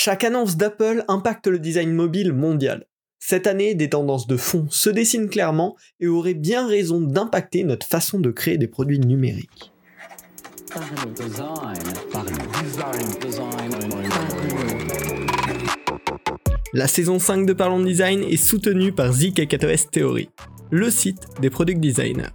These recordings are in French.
Chaque annonce d'Apple impacte le design mobile mondial. Cette année, des tendances de fond se dessinent clairement et auraient bien raison d'impacter notre façon de créer des produits numériques. La saison 5 de Parlons Design est soutenue par ZK4S Theory, le site des product designers.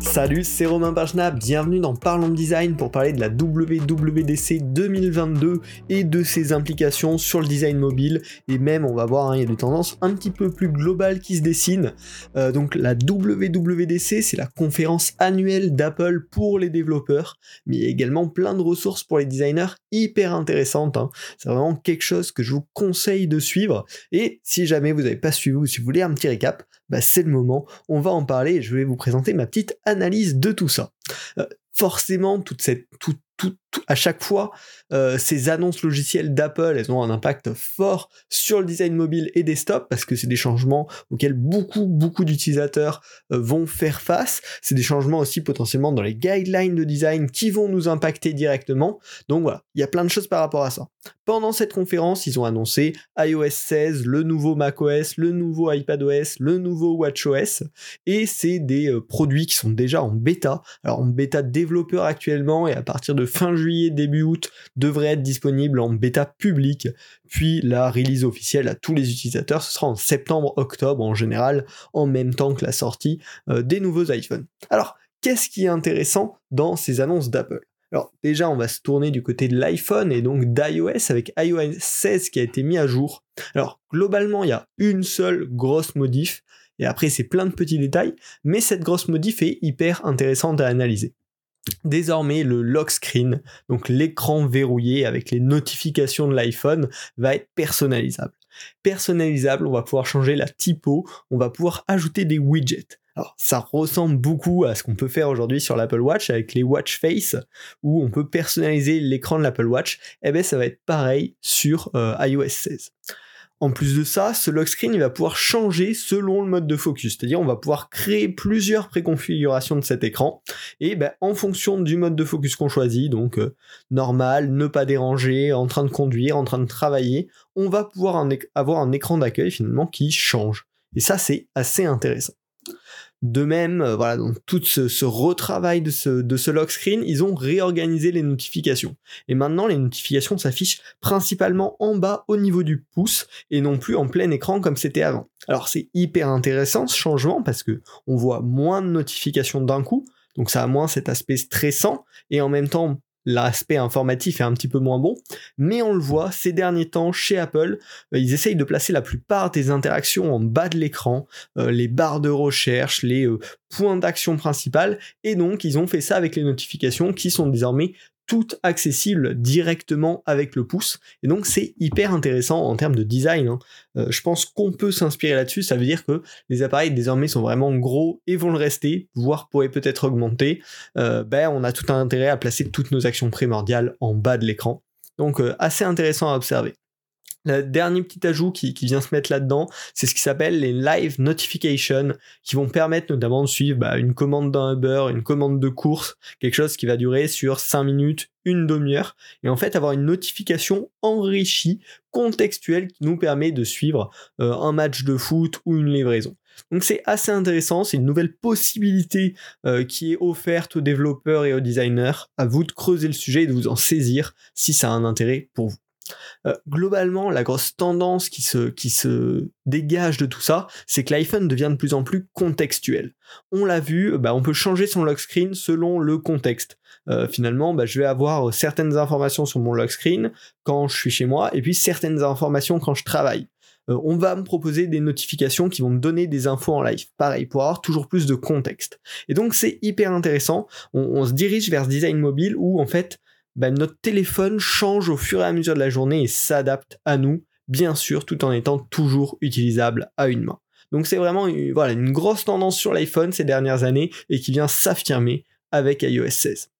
Salut, c'est Romain Pagena, bienvenue dans Parlons Design pour parler de la WWDC 2022 et de ses implications sur le design mobile. Et même, on va voir, hein, il y a des tendances un petit peu plus globales qui se dessinent. Euh, donc la WWDC, c'est la conférence annuelle d'Apple pour les développeurs, mais également plein de ressources pour les designers hyper intéressantes. Hein. C'est vraiment quelque chose que je vous conseille de suivre. Et si jamais vous n'avez pas suivi ou si vous voulez un petit récap, bah, c'est le moment, on va en parler et je vais vous présenter ma petite analyse de tout ça. Euh, forcément, toute cette, tout, tout, à chaque fois, euh, ces annonces logicielles d'Apple, elles ont un impact fort sur le design mobile et desktop parce que c'est des changements auxquels beaucoup, beaucoup d'utilisateurs euh, vont faire face. C'est des changements aussi potentiellement dans les guidelines de design qui vont nous impacter directement. Donc voilà, il y a plein de choses par rapport à ça. Pendant cette conférence, ils ont annoncé iOS 16, le nouveau macOS, le nouveau iPadOS, le nouveau WatchOS, et c'est des euh, produits qui sont déjà en bêta. Alors en bêta développeur actuellement, et à partir de fin juillet, début août, devrait être disponible en bêta publique, puis la release officielle à tous les utilisateurs, ce sera en septembre-octobre en général, en même temps que la sortie euh, des nouveaux iPhones. Alors, qu'est-ce qui est intéressant dans ces annonces d'Apple? Alors déjà, on va se tourner du côté de l'iPhone et donc d'iOS avec iOS 16 qui a été mis à jour. Alors globalement, il y a une seule grosse modif et après c'est plein de petits détails, mais cette grosse modif est hyper intéressante à analyser. Désormais, le lock screen, donc l'écran verrouillé avec les notifications de l'iPhone, va être personnalisable. Personnalisable, on va pouvoir changer la typo, on va pouvoir ajouter des widgets. Alors, ça ressemble beaucoup à ce qu'on peut faire aujourd'hui sur l'Apple Watch avec les Watch Face, où on peut personnaliser l'écran de l'Apple Watch. Eh bien, ça va être pareil sur euh, iOS 16. En plus de ça, ce lock screen il va pouvoir changer selon le mode de focus, c'est-à-dire on va pouvoir créer plusieurs préconfigurations de cet écran et ben, en fonction du mode de focus qu'on choisit, donc euh, normal, ne pas déranger, en train de conduire, en train de travailler, on va pouvoir avoir un écran d'accueil finalement qui change. Et ça c'est assez intéressant. De même, euh, voilà, dans tout ce, retravail de ce, de ce lock screen, ils ont réorganisé les notifications. Et maintenant, les notifications s'affichent principalement en bas au niveau du pouce et non plus en plein écran comme c'était avant. Alors c'est hyper intéressant ce changement parce que on voit moins de notifications d'un coup, donc ça a moins cet aspect stressant et en même temps l'aspect informatif est un petit peu moins bon, mais on le voit ces derniers temps chez Apple, euh, ils essayent de placer la plupart des interactions en bas de l'écran, euh, les barres de recherche, les euh, points d'action principales, et donc ils ont fait ça avec les notifications qui sont désormais tout accessible directement avec le pouce. Et donc c'est hyper intéressant en termes de design. Hein. Euh, je pense qu'on peut s'inspirer là-dessus. Ça veut dire que les appareils désormais sont vraiment gros et vont le rester, voire pourraient peut-être augmenter. Euh, ben, on a tout un intérêt à placer toutes nos actions primordiales en bas de l'écran. Donc euh, assez intéressant à observer. Le dernier petit ajout qui, vient se mettre là-dedans, c'est ce qui s'appelle les live notifications, qui vont permettre notamment de suivre bah, une commande d'un Uber, une commande de course, quelque chose qui va durer sur 5 minutes, une demi-heure, et en fait avoir une notification enrichie, contextuelle, qui nous permet de suivre euh, un match de foot ou une livraison. Donc c'est assez intéressant, c'est une nouvelle possibilité euh, qui est offerte aux développeurs et aux designers. À vous de creuser le sujet et de vous en saisir si ça a un intérêt pour vous. Euh, globalement, la grosse tendance qui se, dégage de tout ça, c'est que l'iPhone devient de plus en plus contextuel. On l'a vu, bah, on peut changer son lock screen selon le contexte. Euh, finalement, bah, je vais avoir certaines informations sur mon lock screen quand je suis chez moi, et puis certaines informations quand je travaille. Euh, on va me proposer des notifications qui vont me donner des infos en live. Pareil, pour avoir toujours plus de contexte. Et donc c'est hyper intéressant. On, on, se dirige vers ce design mobile où en fait bah, notre téléphone change au fur et à mesure de la journée et s'adapte à nous, bien sûr, tout en étant toujours utilisable à une main. Donc c'est vraiment une, grosse tendance sur l'iPhone ces dernières années et qui vient s'affirmer avec iOS 16.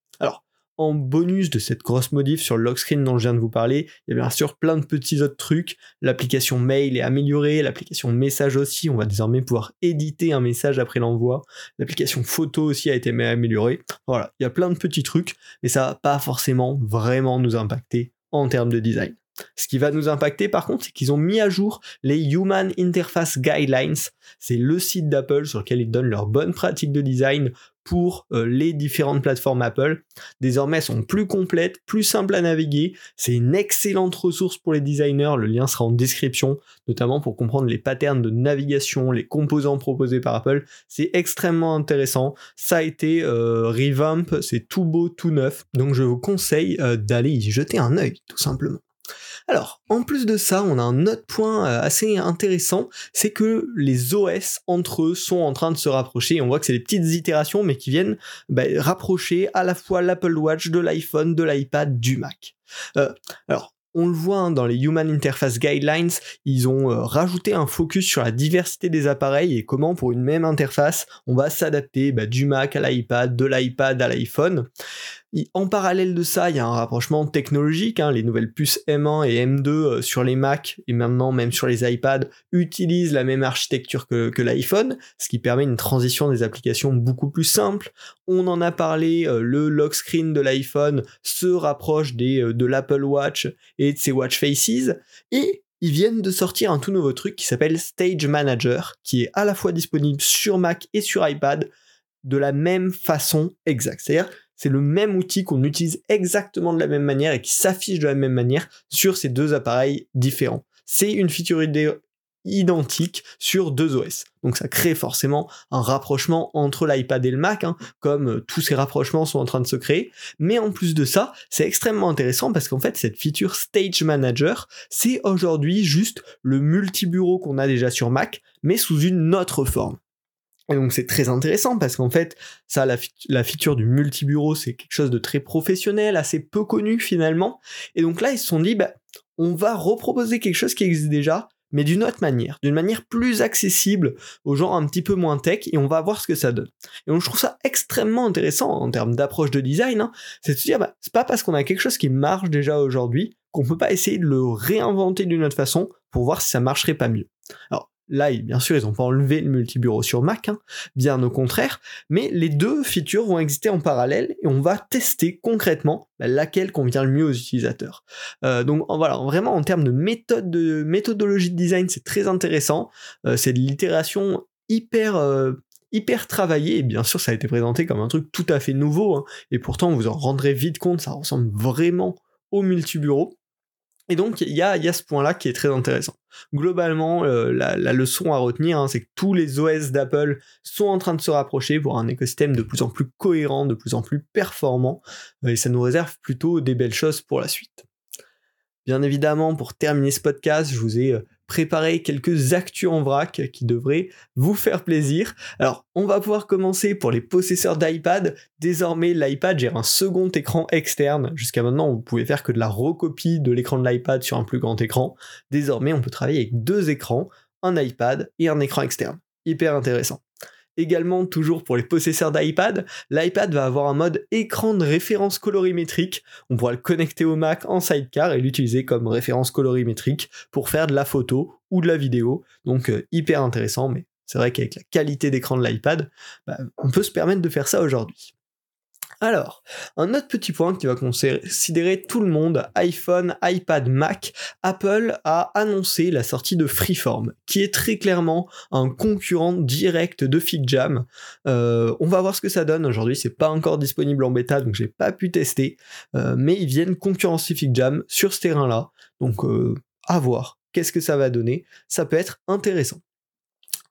En bonus de cette grosse modif sur le lock screen dont je viens de vous parler, il y a bien sûr plein de petits autres trucs. L'application mail est améliorée, l'application message aussi, on va désormais pouvoir éditer un message après l'envoi. L'application photo aussi a été améliorée. Voilà, il y a plein de petits trucs, mais ça va pas forcément vraiment nous impacter en termes de design. Ce qui va nous impacter par contre, c'est qu'ils ont mis à jour les Human Interface Guidelines. C'est le site d'Apple sur lequel ils donnent leurs bonnes pratiques de design pour euh, les différentes plateformes Apple. Désormais, elles sont plus complètes, plus simples à naviguer. C'est une excellente ressource pour les designers. Le lien sera en description, notamment pour comprendre les patterns de navigation, les composants proposés par Apple. C'est extrêmement intéressant. Ça a été euh, revamp, c'est tout beau, tout neuf. Donc je vous conseille euh, d'aller y jeter un œil, tout simplement. Alors, en plus de ça, on a un autre point euh, assez intéressant, c'est que les OS entre eux sont en train de se rapprocher. On voit que c'est des petites itérations, mais qui viennent bah, rapprocher à la fois l'Apple Watch, de l'iPhone, de l'iPad, du Mac. Euh, alors, on le voit hein, dans les Human Interface Guidelines, ils ont euh, rajouté un focus sur la diversité des appareils et comment pour une même interface, on va s'adapter bah, du Mac à l'iPad, de l'iPad à l'iPhone. En parallèle de ça, il y a un rapprochement technologique. Hein. les nouvelles puces M1 et M2 euh, sur les Mac et maintenant même sur les iPads utilisent la même architecture que, l'iPhone, ce qui permet une transition des applications beaucoup plus simple. On en a parlé, euh, le lock screen de l'iPhone se rapproche euh, de l'Apple Watch et de ses Watch Faces. Et ils viennent de sortir un tout nouveau truc qui s'appelle Stage Manager, qui est à la fois disponible sur Mac et sur iPad de la même façon exacte. C'est-à-dire c'est le même outil qu'on utilise exactement de la même manière et qui s'affiche de la même manière sur ces deux appareils différents. C'est une feature identique sur deux OS. Donc ça crée forcément un rapprochement entre l'iPad et le Mac, hein, comme euh, tous ces rapprochements sont en train de se créer. Mais en plus de ça, c'est extrêmement intéressant parce qu'en fait, cette feature Stage Manager, c'est aujourd'hui juste le multibureau qu'on a déjà sur Mac, mais sous une autre forme. Et donc c'est très intéressant parce qu'en fait, ça, la, la feature du multibureau, c'est quelque chose de très professionnel, assez peu connu finalement. Et donc là, ils se sont dit, bah, on va reproposer quelque chose qui existe déjà, mais d'une autre manière, d'une manière plus accessible aux gens un petit peu moins tech, et on va voir ce que ça donne. Et donc je trouve ça extrêmement intéressant en termes d'approche de design, hein, c'est de se dire, bah, c'est pas parce qu'on a quelque chose qui marche déjà aujourd'hui qu'on peut pas essayer de le réinventer d'une autre façon pour voir si ça marcherait pas mieux. Alors, Là, bien sûr, ils n'ont pas enlevé le multibureau sur Mac, hein, bien au contraire, mais les deux features vont exister en parallèle et on va tester concrètement bah, laquelle convient le mieux aux utilisateurs. Euh, donc voilà, vraiment en termes de méthode de méthodologie de design, c'est très intéressant. Euh, c'est de l'itération hyper euh, hyper travaillée et bien sûr ça a été présenté comme un truc tout à fait nouveau hein, et pourtant vous en rendrez vite compte, ça ressemble vraiment au multibureau. Et donc, il y a, ce point-là qui est très intéressant. Globalement, euh, la, leçon à retenir, hein, c'est que tous les OS d'Apple sont en train de se rapprocher pour un écosystème de plus en plus cohérent, de plus en plus performant, euh, et ça nous réserve plutôt des belles choses pour la suite. Bien évidemment, pour terminer ce podcast, je vous ai préparer quelques actus en vrac qui devraient vous faire plaisir. Alors, on va pouvoir commencer pour les possesseurs d'iPad. Désormais, l'iPad gère un second écran externe. Jusqu'à maintenant, vous pouvez faire que de la recopie de l'écran de l'iPad sur un plus grand écran. Désormais, on peut travailler avec deux écrans, un iPad et un écran externe. Hyper intéressant. Également, toujours pour les possesseurs d'iPad, l'iPad va avoir un mode écran de référence colorimétrique. On pourra le connecter au Mac en sidecar et l'utiliser comme référence colorimétrique pour faire de la photo ou de la vidéo. Donc euh, hyper intéressant, mais c'est vrai qu'avec la qualité d'écran de l'iPad, bah, on peut se permettre de faire ça aujourd'hui. Alors, un autre petit point qui va considérer tout le monde, iPhone, iPad, Mac, Apple a annoncé la sortie de Freeform, qui est très clairement un concurrent direct de FigJam. Euh, on va voir ce que ça donne aujourd'hui, c'est pas encore disponible en bêta, donc j'ai pas pu tester, euh, mais ils viennent concurrencer FigJam sur ce terrain-là, donc euh, à voir. Qu'est-ce que ça va donner? Ça peut être intéressant.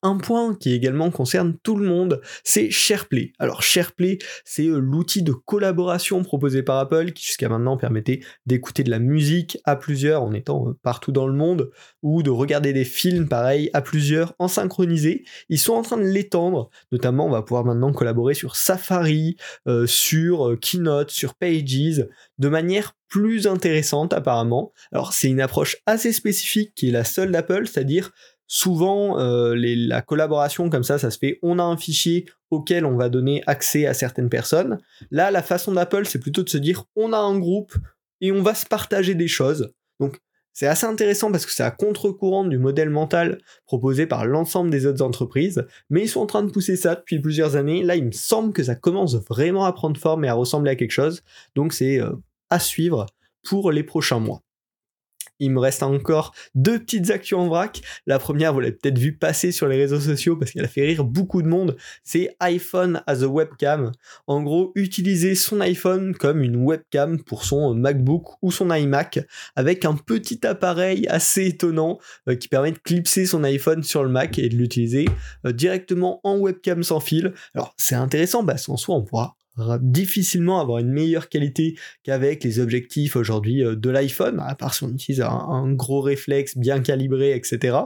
Un point qui également concerne tout le monde, c'est SharePlay. Alors SharePlay, c'est euh, l'outil de collaboration proposé par Apple qui jusqu'à maintenant permettait d'écouter de la musique à plusieurs en étant euh, partout dans le monde ou de regarder des films pareil à plusieurs en synchronisé. Ils sont en train de l'étendre, notamment on va pouvoir maintenant collaborer sur Safari, euh, sur Keynote, sur Pages, de manière plus intéressante apparemment. Alors c'est une approche assez spécifique qui est la seule d'Apple, c'est-à-dire Souvent, euh, la collaboration comme ça, ça se fait, on a un fichier auquel on va donner accès à certaines personnes. Là, la façon d'Apple, c'est plutôt de se dire, on a un groupe et on va se partager des choses. Donc, c'est assez intéressant parce que c'est à contre-courant du modèle mental proposé par l'ensemble des autres entreprises, mais ils sont en train de pousser ça depuis plusieurs années. Là, il me semble que ça commence vraiment à prendre forme et à ressembler à quelque chose. Donc, c'est euh, à suivre pour les prochains mois. Il me reste encore deux petites actions en vrac. La première, vous l'avez peut-être vu passer sur les réseaux sociaux parce qu'elle a fait rire beaucoup de monde. C'est iPhone as a webcam. En gros, utiliser son iPhone comme une webcam pour son MacBook ou son iMac avec un petit appareil assez étonnant euh, qui permet de clipser son iPhone sur le Mac et de l'utiliser euh, directement en webcam sans fil. Alors, c'est intéressant parce qu'en soi, on pourra difficilement avoir une meilleure qualité qu'avec les objectifs aujourd'hui euh, de l'iPhone, à part si on utilise un, gros réflexe bien calibré, etc.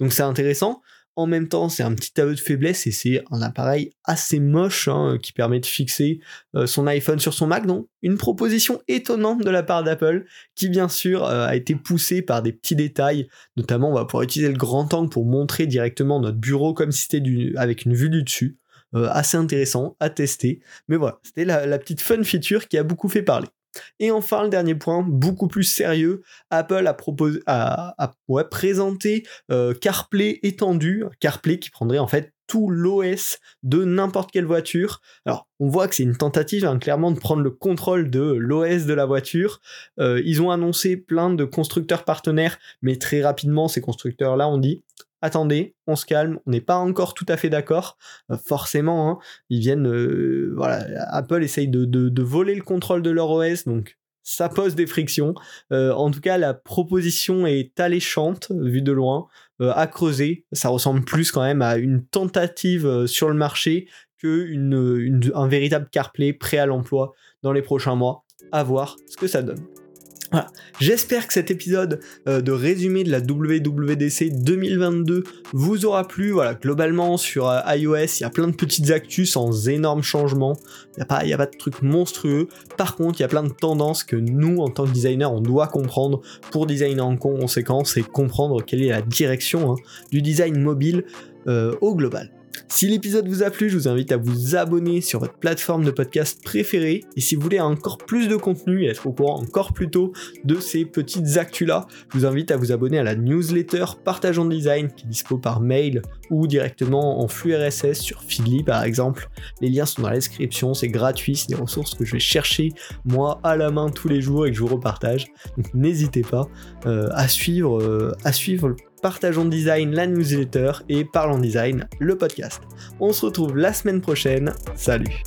Donc c'est intéressant. En même temps, c'est un petit aveu de faiblesse et c'est un appareil assez moche hein, qui permet de fixer euh, son iPhone sur son Mac. Donc, une proposition étonnante de la part d'Apple qui, bien sûr, euh, a été poussée par des petits détails. Notamment, on va pouvoir utiliser le grand angle pour montrer directement notre bureau comme si c'était avec une vue du dessus. Euh, assez intéressant à tester. Mais voilà, c'était la, petite fun feature qui a beaucoup fait parler. Et enfin, le dernier point, beaucoup plus sérieux, Apple a, proposé, a, présenté euh, CarPlay étendu, CarPlay qui prendrait en fait tout l'OS de n'importe quelle voiture. Alors, on voit que c'est une tentative hein, clairement de prendre le contrôle de l'OS de la voiture. Euh, ils ont annoncé plein de constructeurs partenaires, mais très rapidement, ces constructeurs-là ont dit attendez, on se calme, on n'est pas encore tout à fait d'accord. Euh, forcément, hein, ils viennent, euh, voilà, Apple essaye de, voler le contrôle de leur OS, donc ça pose des frictions. Euh, en tout cas, la proposition est alléchante, vue de loin, à creuser. Ça ressemble plus quand même à une tentative sur le marché que un véritable CarPlay prêt à l'emploi dans les prochains mois. À voir ce que ça donne. J'espère que cet épisode euh, de résumé de la WWDC 2022 vous aura plu. Voilà, globalement sur euh, iOS, il y a plein de petites actus sans énormes changements. Il n'y a, pas, a pas de trucs monstrueux. Par contre, il y a plein de tendances que nous, en tant que designer, on doit comprendre pour designer en conséquence et comprendre quelle est la direction hein, du design mobile euh, au global. Si l'épisode vous a plu, je vous invite à vous abonner sur votre plateforme de podcast préférée. Et si vous voulez encore plus de contenu et être au courant encore plus tôt de ces petites actus-là, je vous invite à vous abonner à la newsletter Partageons Design qui est dispo par mail ou directement en flux RSS sur Feedly par exemple. Les liens sont dans la description, c'est gratuit, c'est des ressources que je vais chercher moi à la main tous les jours et que je vous repartage. Donc n'hésitez pas euh, à suivre, euh, à suivre Partageons Design, la newsletter et Parlons Design, le podcast. On se retrouve la semaine prochaine. Salut